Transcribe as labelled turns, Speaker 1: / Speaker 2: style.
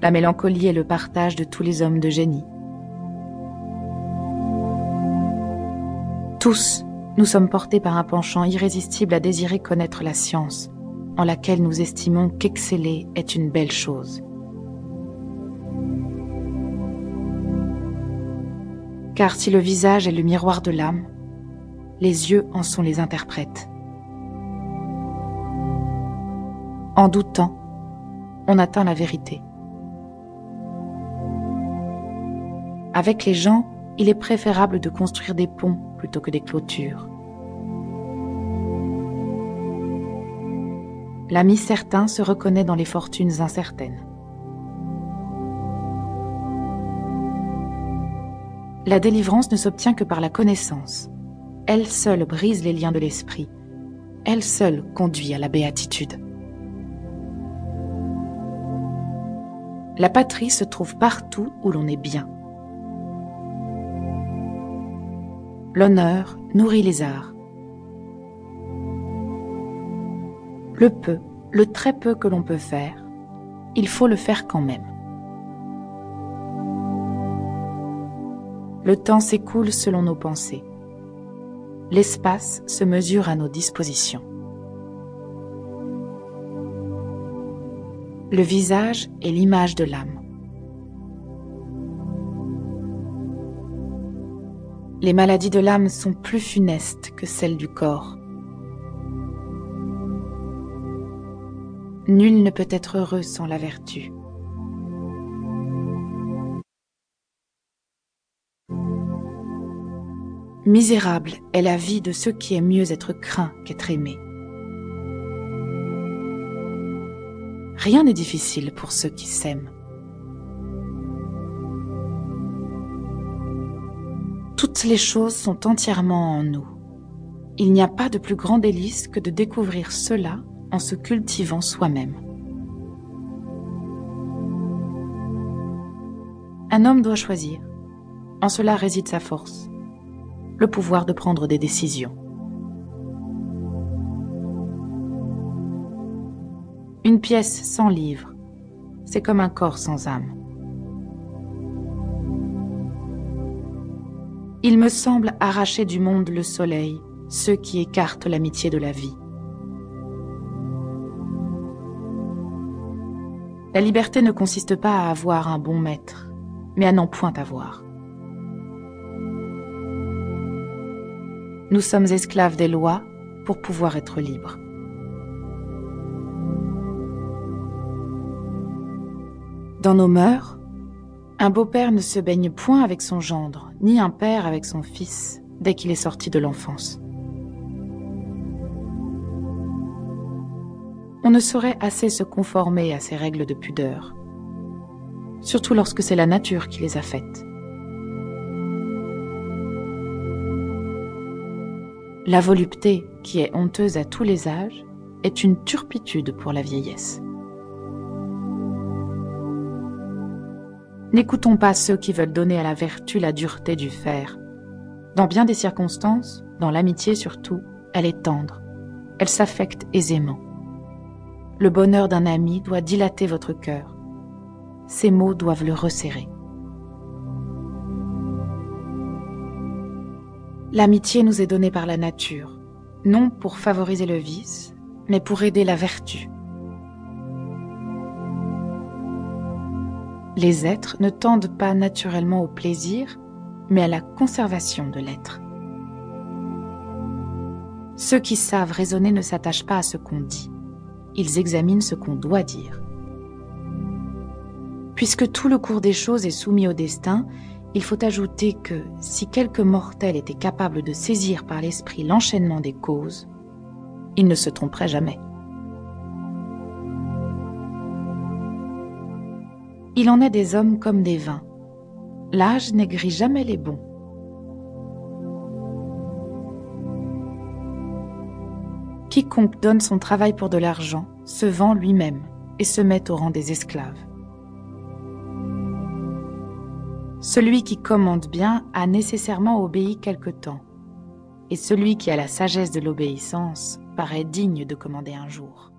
Speaker 1: La mélancolie est le partage de tous les hommes de génie. Tous, nous sommes portés par un penchant irrésistible à désirer connaître la science, en laquelle nous estimons qu'exceller est une belle chose. Car si le visage est le miroir de l'âme, les yeux en sont les interprètes. En doutant, on atteint la vérité. Avec les gens, il est préférable de construire des ponts plutôt que des clôtures. L'ami certain se reconnaît dans les fortunes incertaines. La délivrance ne s'obtient que par la connaissance. Elle seule brise les liens de l'esprit. Elle seule conduit à la béatitude. La patrie se trouve partout où l'on est bien. L'honneur nourrit les arts. Le peu, le très peu que l'on peut faire, il faut le faire quand même. Le temps s'écoule selon nos pensées. L'espace se mesure à nos dispositions. Le visage est l'image de l'âme. Les maladies de l'âme sont plus funestes que celles du corps. Nul ne peut être heureux sans la vertu. Misérable est la vie de ceux qui aiment mieux être craint qu'être aimé. Rien n'est difficile pour ceux qui s'aiment. Toutes les choses sont entièrement en nous. Il n'y a pas de plus grand délice que de découvrir cela en se cultivant soi-même. Un homme doit choisir. En cela réside sa force le pouvoir de prendre des décisions. Une pièce sans livre, c'est comme un corps sans âme. Il me semble arracher du monde le soleil, ceux qui écartent l'amitié de la vie. La liberté ne consiste pas à avoir un bon maître, mais à n'en point avoir. Nous sommes esclaves des lois pour pouvoir être libres. Dans nos mœurs, un beau-père ne se baigne point avec son gendre, ni un père avec son fils, dès qu'il est sorti de l'enfance. On ne saurait assez se conformer à ces règles de pudeur, surtout lorsque c'est la nature qui les a faites. La volupté, qui est honteuse à tous les âges, est une turpitude pour la vieillesse. N'écoutons pas ceux qui veulent donner à la vertu la dureté du fer. Dans bien des circonstances, dans l'amitié surtout, elle est tendre, elle s'affecte aisément. Le bonheur d'un ami doit dilater votre cœur. Ses mots doivent le resserrer. L'amitié nous est donnée par la nature, non pour favoriser le vice, mais pour aider la vertu. Les êtres ne tendent pas naturellement au plaisir, mais à la conservation de l'être. Ceux qui savent raisonner ne s'attachent pas à ce qu'on dit, ils examinent ce qu'on doit dire. Puisque tout le cours des choses est soumis au destin, il faut ajouter que si quelque mortel était capable de saisir par l'esprit l'enchaînement des causes, il ne se tromperait jamais. Il en est des hommes comme des vins. L'âge n'aigrit jamais les bons. Quiconque donne son travail pour de l'argent se vend lui-même et se met au rang des esclaves. Celui qui commande bien a nécessairement obéi quelque temps, et celui qui a la sagesse de l'obéissance paraît digne de commander un jour.